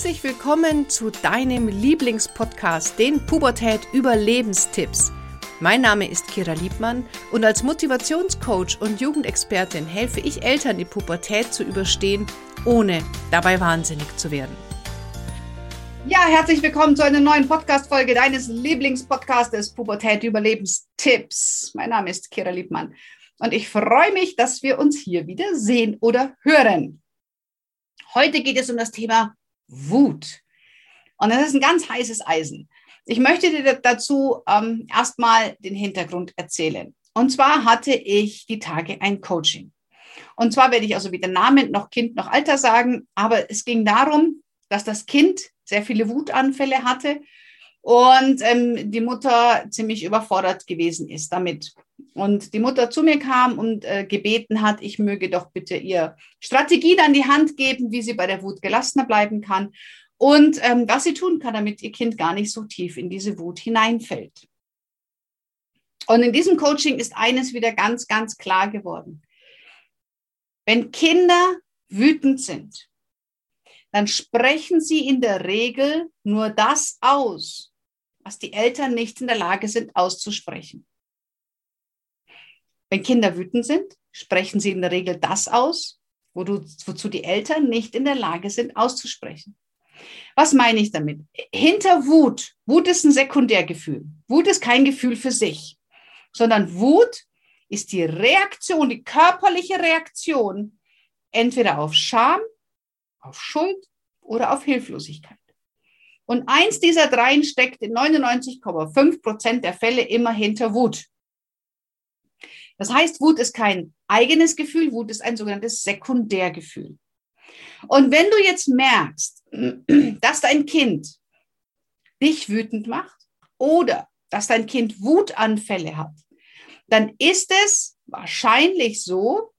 Herzlich willkommen zu deinem Lieblingspodcast, den Pubertät Überlebenstipps. Mein Name ist Kira Liebmann und als Motivationscoach und Jugendexpertin helfe ich Eltern, die Pubertät zu überstehen, ohne dabei wahnsinnig zu werden. Ja, herzlich willkommen zu einer neuen Podcast-Folge deines Lieblingspodcastes Pubertät Überlebenstipps. Mein Name ist Kira Liebmann und ich freue mich, dass wir uns hier wieder sehen oder hören. Heute geht es um das Thema Wut. Und das ist ein ganz heißes Eisen. Ich möchte dir dazu ähm, erstmal den Hintergrund erzählen. Und zwar hatte ich die Tage ein Coaching. Und zwar werde ich also weder Namen noch Kind noch Alter sagen, aber es ging darum, dass das Kind sehr viele Wutanfälle hatte und ähm, die Mutter ziemlich überfordert gewesen ist damit. Und die Mutter zu mir kam und äh, gebeten hat, ich möge doch bitte ihr Strategien an die Hand geben, wie sie bei der Wut gelassener bleiben kann und ähm, was sie tun kann, damit ihr Kind gar nicht so tief in diese Wut hineinfällt. Und in diesem Coaching ist eines wieder ganz, ganz klar geworden. Wenn Kinder wütend sind, dann sprechen sie in der Regel nur das aus, was die Eltern nicht in der Lage sind auszusprechen. Wenn Kinder wütend sind, sprechen sie in der Regel das aus, wozu die Eltern nicht in der Lage sind auszusprechen. Was meine ich damit? Hinter Wut, Wut ist ein Sekundärgefühl. Wut ist kein Gefühl für sich, sondern Wut ist die Reaktion, die körperliche Reaktion entweder auf Scham, auf Schuld oder auf Hilflosigkeit. Und eins dieser dreien steckt in 99,5 Prozent der Fälle immer hinter Wut. Das heißt, Wut ist kein eigenes Gefühl, Wut ist ein sogenanntes Sekundärgefühl. Und wenn du jetzt merkst, dass dein Kind dich wütend macht oder dass dein Kind Wutanfälle hat, dann ist es wahrscheinlich so,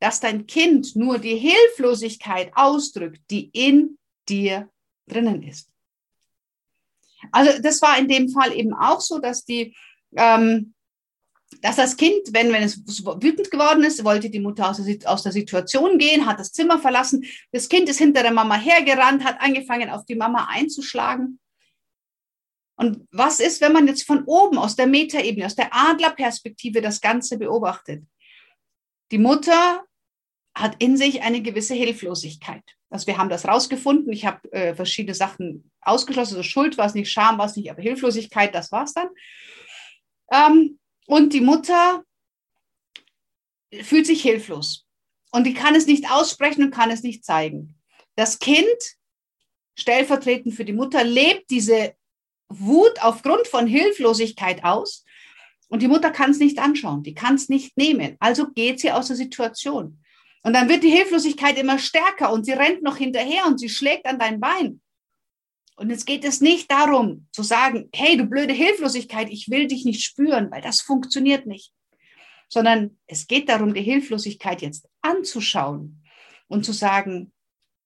dass dein Kind nur die Hilflosigkeit ausdrückt, die in dir drinnen ist. Also das war in dem Fall eben auch so, dass die, ähm, dass das Kind, wenn, wenn es wütend geworden ist, wollte die Mutter aus der, aus der Situation gehen, hat das Zimmer verlassen. Das Kind ist hinter der Mama hergerannt, hat angefangen, auf die Mama einzuschlagen. Und was ist, wenn man jetzt von oben aus der Metaebene, aus der Adlerperspektive das Ganze beobachtet? Die Mutter hat in sich eine gewisse Hilflosigkeit. Also wir haben das rausgefunden. Ich habe äh, verschiedene Sachen ausgeschlossen. Also Schuld war es nicht, Scham war es nicht, aber Hilflosigkeit, das war es dann. Ähm, und die Mutter fühlt sich hilflos. Und die kann es nicht aussprechen und kann es nicht zeigen. Das Kind, stellvertretend für die Mutter, lebt diese Wut aufgrund von Hilflosigkeit aus. Und die Mutter kann es nicht anschauen, die kann es nicht nehmen. Also geht sie aus der Situation. Und dann wird die Hilflosigkeit immer stärker und sie rennt noch hinterher und sie schlägt an dein Bein. Und jetzt geht es nicht darum zu sagen, hey, du blöde Hilflosigkeit, ich will dich nicht spüren, weil das funktioniert nicht. Sondern es geht darum, die Hilflosigkeit jetzt anzuschauen und zu sagen,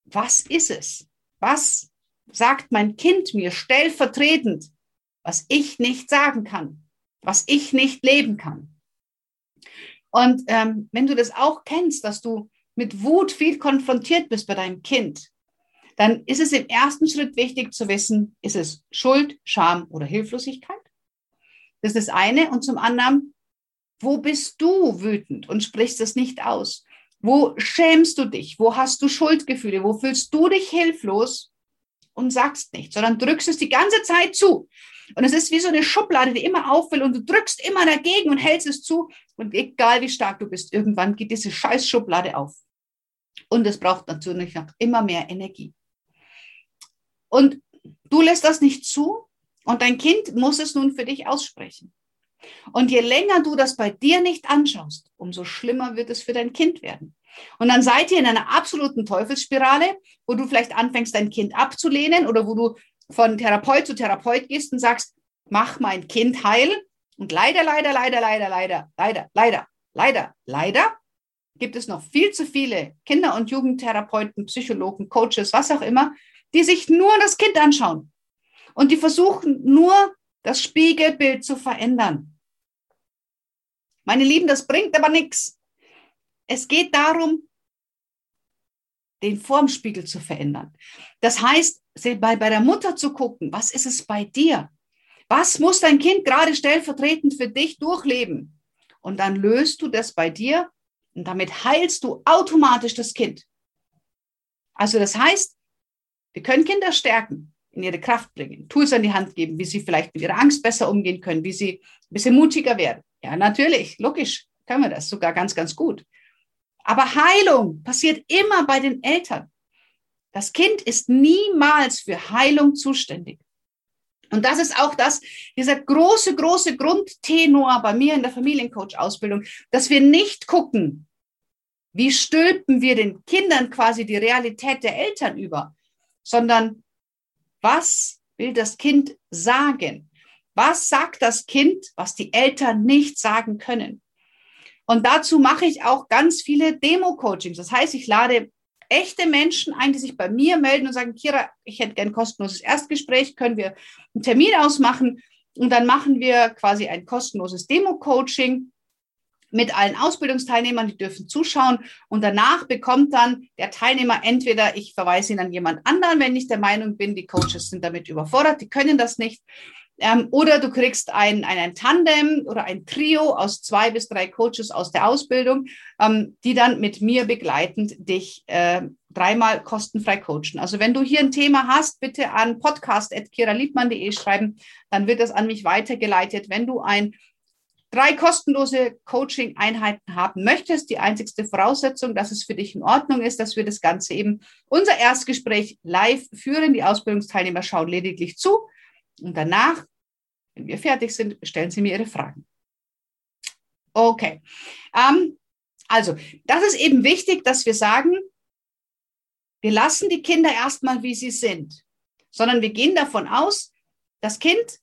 was ist es? Was sagt mein Kind mir stellvertretend, was ich nicht sagen kann, was ich nicht leben kann? Und ähm, wenn du das auch kennst, dass du mit Wut viel konfrontiert bist bei deinem Kind, dann ist es im ersten Schritt wichtig zu wissen, ist es Schuld, Scham oder Hilflosigkeit? Das ist das eine. Und zum anderen, wo bist du wütend und sprichst es nicht aus? Wo schämst du dich? Wo hast du Schuldgefühle? Wo fühlst du dich hilflos und sagst nichts, sondern drückst es die ganze Zeit zu? Und es ist wie so eine Schublade, die immer auf will und du drückst immer dagegen und hältst es zu. Und egal wie stark du bist, irgendwann geht diese scheiß Schublade auf. Und es braucht natürlich noch immer mehr Energie. Und du lässt das nicht zu und dein Kind muss es nun für dich aussprechen. Und je länger du das bei dir nicht anschaust, umso schlimmer wird es für dein Kind werden. Und dann seid ihr in einer absoluten Teufelsspirale, wo du vielleicht anfängst, dein Kind abzulehnen oder wo du von Therapeut zu Therapeut gehst und sagst, mach mein Kind heil. Und leider, leider, leider, leider, leider, leider, leider, leider, leider gibt es noch viel zu viele Kinder- und Jugendtherapeuten, Psychologen, Coaches, was auch immer, die sich nur das Kind anschauen und die versuchen nur das Spiegelbild zu verändern. Meine Lieben, das bringt aber nichts. Es geht darum, den Formspiegel zu verändern. Das heißt, bei, der Mutter zu gucken, was ist es bei dir? Was muss dein Kind gerade stellvertretend für dich durchleben? Und dann löst du das bei dir und damit heilst du automatisch das Kind. Also das heißt, wir können Kinder stärken, in ihre Kraft bringen, Tools an die Hand geben, wie sie vielleicht mit ihrer Angst besser umgehen können, wie sie ein bisschen mutiger werden. Ja, natürlich, logisch können wir das sogar ganz, ganz gut. Aber Heilung passiert immer bei den Eltern. Das Kind ist niemals für Heilung zuständig. Und das ist auch das, dieser große, große Grundtenor bei mir in der Familiencoach-Ausbildung, dass wir nicht gucken, wie stülpen wir den Kindern quasi die Realität der Eltern über, sondern was will das Kind sagen? Was sagt das Kind, was die Eltern nicht sagen können? Und dazu mache ich auch ganz viele Demo-Coachings. Das heißt, ich lade echte Menschen ein, die sich bei mir melden und sagen, Kira, ich hätte gern kostenloses Erstgespräch, können wir einen Termin ausmachen und dann machen wir quasi ein kostenloses Demo-Coaching mit allen Ausbildungsteilnehmern, die dürfen zuschauen und danach bekommt dann der Teilnehmer entweder, ich verweise ihn an jemand anderen, wenn ich der Meinung bin, die Coaches sind damit überfordert, die können das nicht, ähm, oder du kriegst ein, ein, ein, Tandem oder ein Trio aus zwei bis drei Coaches aus der Ausbildung, ähm, die dann mit mir begleitend dich äh, dreimal kostenfrei coachen. Also wenn du hier ein Thema hast, bitte an podcast.kiraliebmann.de schreiben, dann wird das an mich weitergeleitet. Wenn du ein drei kostenlose Coaching-Einheiten haben möchtest, die einzigste Voraussetzung, dass es für dich in Ordnung ist, dass wir das Ganze eben unser Erstgespräch live führen. Die Ausbildungsteilnehmer schauen lediglich zu und danach, wenn wir fertig sind, stellen Sie mir Ihre Fragen. Okay. Ähm, also, das ist eben wichtig, dass wir sagen, wir lassen die Kinder erstmal, wie sie sind, sondern wir gehen davon aus, das Kind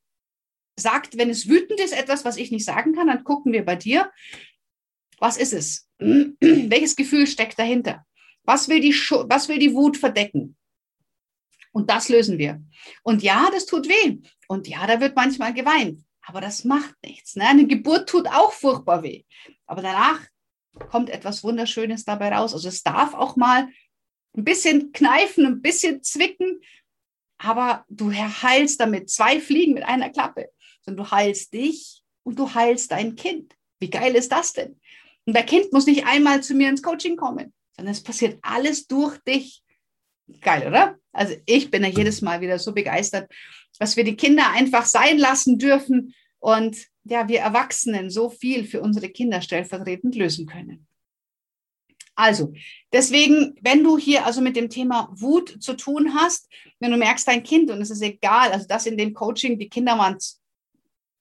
sagt, wenn es wütend ist, etwas, was ich nicht sagen kann, dann gucken wir bei dir, was ist es? Welches Gefühl steckt dahinter? Was will die, was will die Wut verdecken? Und das lösen wir. Und ja, das tut weh. Und ja, da wird manchmal geweint. Aber das macht nichts. Ne? Eine Geburt tut auch furchtbar weh. Aber danach kommt etwas Wunderschönes dabei raus. Also es darf auch mal ein bisschen kneifen, ein bisschen zwicken. Aber du heilst damit zwei Fliegen mit einer Klappe. Sondern du heilst dich und du heilst dein Kind. Wie geil ist das denn? Und dein Kind muss nicht einmal zu mir ins Coaching kommen, sondern es passiert alles durch dich. Geil, oder? Also ich bin ja jedes Mal wieder so begeistert, dass wir die Kinder einfach sein lassen dürfen und ja, wir Erwachsenen so viel für unsere Kinder stellvertretend lösen können. Also, deswegen, wenn du hier also mit dem Thema Wut zu tun hast, wenn du merkst, dein Kind, und es ist egal, also das in dem Coaching, die Kinder waren,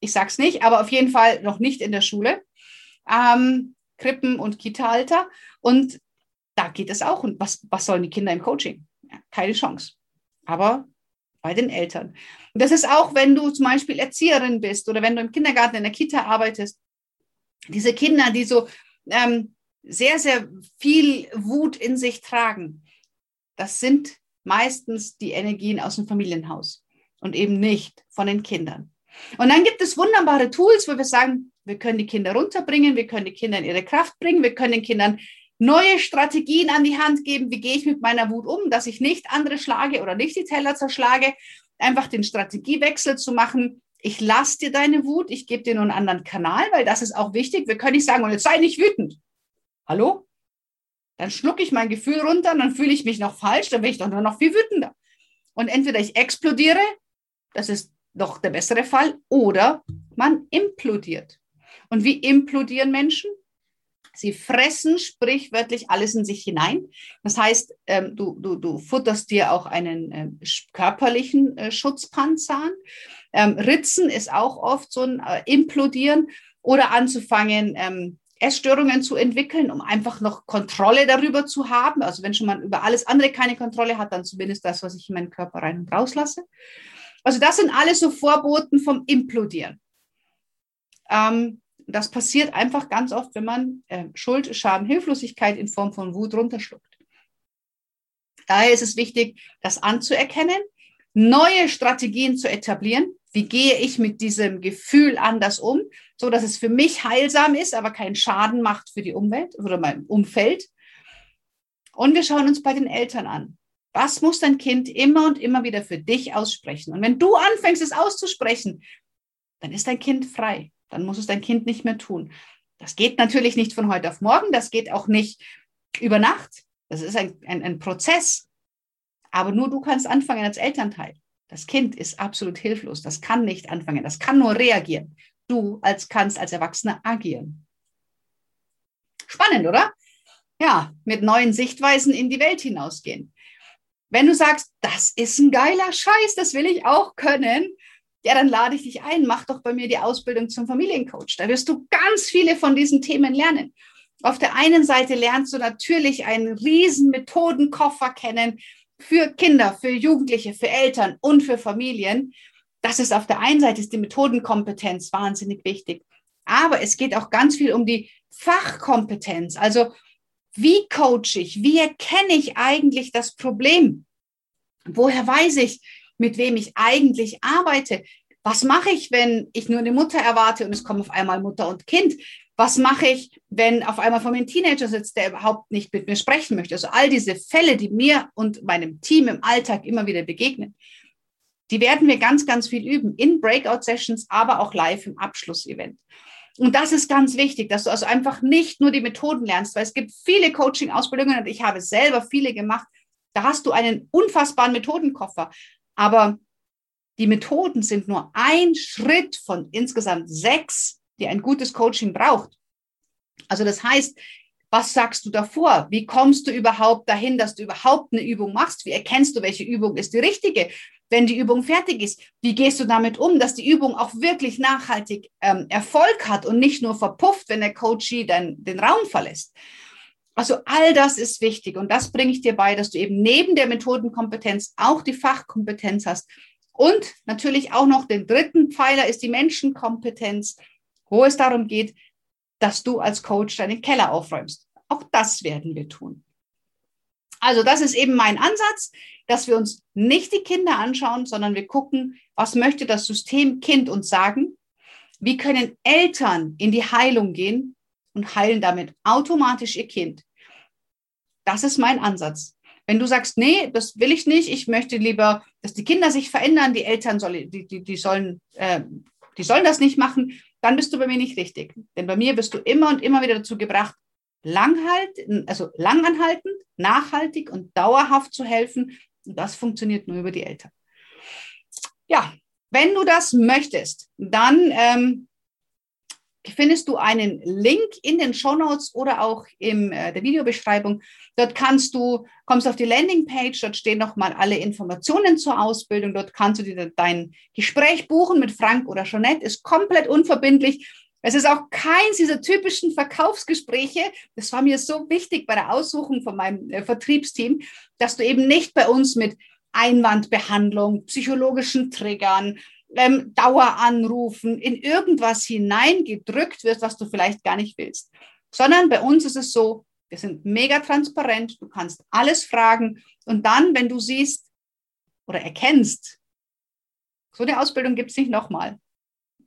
ich sag's nicht, aber auf jeden Fall noch nicht in der Schule, ähm, Krippen- und Kita-Alter. Und da geht es auch. Und was, was sollen die Kinder im Coaching? keine Chance. Aber bei den Eltern. Und das ist auch, wenn du zum Beispiel Erzieherin bist oder wenn du im Kindergarten, in der Kita arbeitest. Diese Kinder, die so ähm, sehr, sehr viel Wut in sich tragen, das sind meistens die Energien aus dem Familienhaus und eben nicht von den Kindern. Und dann gibt es wunderbare Tools, wo wir sagen, wir können die Kinder runterbringen, wir können die Kinder in ihre Kraft bringen, wir können den Kindern neue Strategien an die Hand geben, wie gehe ich mit meiner Wut um, dass ich nicht andere schlage oder nicht die Teller zerschlage, einfach den Strategiewechsel zu machen. Ich lasse dir deine Wut, ich gebe dir nur einen anderen Kanal, weil das ist auch wichtig. Wir können nicht sagen, und jetzt sei nicht wütend. Hallo? Dann schlucke ich mein Gefühl runter, dann fühle ich mich noch falsch, dann bin ich doch nur noch viel wütender. Und entweder ich explodiere, das ist doch der bessere Fall, oder man implodiert. Und wie implodieren Menschen? Sie fressen sprichwörtlich alles in sich hinein. Das heißt, ähm, du, du, du futterst dir auch einen ähm, körperlichen äh, Schutzpanzer an. Ähm, Ritzen ist auch oft so ein äh, Implodieren oder anzufangen, Essstörungen zu entwickeln, um einfach noch Kontrolle darüber zu haben. Also wenn schon man über alles andere keine Kontrolle hat, dann zumindest das, was ich in meinen Körper rein und raus lasse. Also das sind alles so Vorboten vom Implodieren. Ähm, das passiert einfach ganz oft, wenn man äh, Schuld, Scham, Hilflosigkeit in Form von Wut runterschluckt. Daher ist es wichtig, das anzuerkennen, neue Strategien zu etablieren. Wie gehe ich mit diesem Gefühl anders um, so dass es für mich heilsam ist, aber keinen Schaden macht für die Umwelt oder mein Umfeld. Und wir schauen uns bei den Eltern an. Was muss dein Kind immer und immer wieder für dich aussprechen? Und wenn du anfängst, es auszusprechen, dann ist dein Kind frei. Dann muss es dein Kind nicht mehr tun. Das geht natürlich nicht von heute auf morgen. Das geht auch nicht über Nacht. Das ist ein, ein, ein Prozess. Aber nur du kannst anfangen als Elternteil. Das Kind ist absolut hilflos. Das kann nicht anfangen. Das kann nur reagieren. Du als kannst als Erwachsener agieren. Spannend, oder? Ja, mit neuen Sichtweisen in die Welt hinausgehen. Wenn du sagst, das ist ein geiler Scheiß, das will ich auch können, ja, dann lade ich dich ein, mach doch bei mir die Ausbildung zum Familiencoach. Da wirst du ganz viele von diesen Themen lernen. Auf der einen Seite lernst du natürlich einen riesen Methodenkoffer kennen für Kinder, für Jugendliche, für Eltern und für Familien. Das ist auf der einen Seite ist die Methodenkompetenz wahnsinnig wichtig. Aber es geht auch ganz viel um die Fachkompetenz. Also wie coach ich? Wie erkenne ich eigentlich das Problem? Woher weiß ich, mit wem ich eigentlich arbeite? Was mache ich, wenn ich nur eine Mutter erwarte und es kommen auf einmal Mutter und Kind? Was mache ich, wenn auf einmal vor mir ein Teenager sitzt, der überhaupt nicht mit mir sprechen möchte? Also all diese Fälle, die mir und meinem Team im Alltag immer wieder begegnen, die werden wir ganz, ganz viel üben in Breakout-Sessions, aber auch live im Abschlussevent. Und das ist ganz wichtig, dass du also einfach nicht nur die Methoden lernst, weil es gibt viele Coaching-Ausbildungen und ich habe selber viele gemacht. Da hast du einen unfassbaren Methodenkoffer. Aber die Methoden sind nur ein Schritt von insgesamt sechs, die ein gutes Coaching braucht. Also das heißt, was sagst du davor? Wie kommst du überhaupt dahin, dass du überhaupt eine Übung machst? Wie erkennst du, welche Übung ist die richtige? Wenn die Übung fertig ist, wie gehst du damit um, dass die Übung auch wirklich nachhaltig ähm, Erfolg hat und nicht nur verpufft, wenn der Coachie dann den Raum verlässt. Also all das ist wichtig und das bringe ich dir bei, dass du eben neben der Methodenkompetenz auch die Fachkompetenz hast und natürlich auch noch den dritten Pfeiler ist die Menschenkompetenz, wo es darum geht, dass du als Coach deinen Keller aufräumst. Auch das werden wir tun. Also das ist eben mein Ansatz, dass wir uns nicht die Kinder anschauen, sondern wir gucken, was möchte das System Kind uns sagen? Wie können Eltern in die Heilung gehen und heilen damit automatisch ihr Kind? Das ist mein Ansatz. Wenn du sagst, nee, das will ich nicht, ich möchte lieber, dass die Kinder sich verändern, die Eltern soll, die, die, die, sollen, äh, die sollen das nicht machen, dann bist du bei mir nicht richtig. Denn bei mir wirst du immer und immer wieder dazu gebracht, langhalt, also langanhaltend, nachhaltig und dauerhaft zu helfen. Und das funktioniert nur über die Eltern. Ja, wenn du das möchtest, dann ähm, findest du einen Link in den Show Notes oder auch in äh, der Videobeschreibung. Dort kannst du, kommst auf die Landingpage, dort stehen nochmal alle Informationen zur Ausbildung. Dort kannst du dir dein Gespräch buchen mit Frank oder Jeanette, ist komplett unverbindlich. Es ist auch keins dieser typischen Verkaufsgespräche. Das war mir so wichtig bei der Aussuchung von meinem äh, Vertriebsteam, dass du eben nicht bei uns mit Einwandbehandlung, psychologischen Triggern, ähm, Daueranrufen in irgendwas hineingedrückt wirst, was du vielleicht gar nicht willst. Sondern bei uns ist es so, wir sind mega transparent, du kannst alles fragen und dann, wenn du siehst oder erkennst, so eine Ausbildung gibt es nicht nochmal,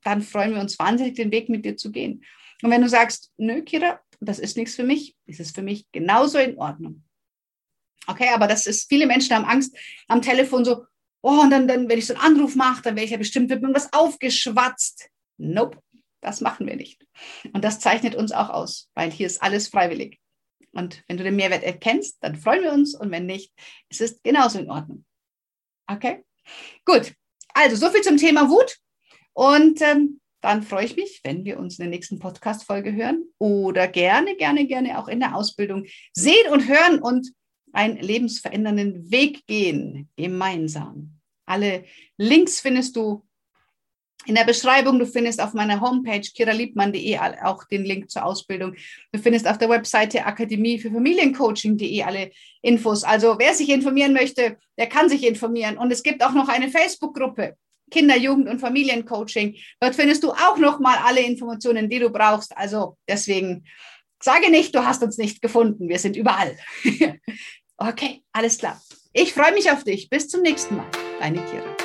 dann freuen wir uns wahnsinnig, den Weg mit dir zu gehen. Und wenn du sagst, nö, Kira, das ist nichts für mich, ist es für mich genauso in Ordnung. Okay, aber das ist, viele Menschen haben Angst am Telefon so, oh, und dann, dann wenn ich so einen Anruf mache, dann werde ich ja bestimmt, mir was aufgeschwatzt. Nope, das machen wir nicht. Und das zeichnet uns auch aus, weil hier ist alles freiwillig. Und wenn du den Mehrwert erkennst, dann freuen wir uns. Und wenn nicht, ist es genauso in Ordnung. Okay? Gut. Also, so viel zum Thema Wut. Und ähm, dann freue ich mich, wenn wir uns in der nächsten Podcast-Folge hören oder gerne, gerne, gerne auch in der Ausbildung sehen und hören und einen lebensverändernden Weg gehen, gemeinsam. Alle Links findest du in der Beschreibung. Du findest auf meiner Homepage kiraliebmann.de auch den Link zur Ausbildung. Du findest auf der Webseite Akademie für Familiencoaching.de alle Infos. Also wer sich informieren möchte, der kann sich informieren. Und es gibt auch noch eine Facebook-Gruppe. Kinder-, Jugend- und Familiencoaching. Dort findest du auch nochmal alle Informationen, die du brauchst. Also deswegen sage nicht, du hast uns nicht gefunden. Wir sind überall. okay, alles klar. Ich freue mich auf dich. Bis zum nächsten Mal. Deine Kira.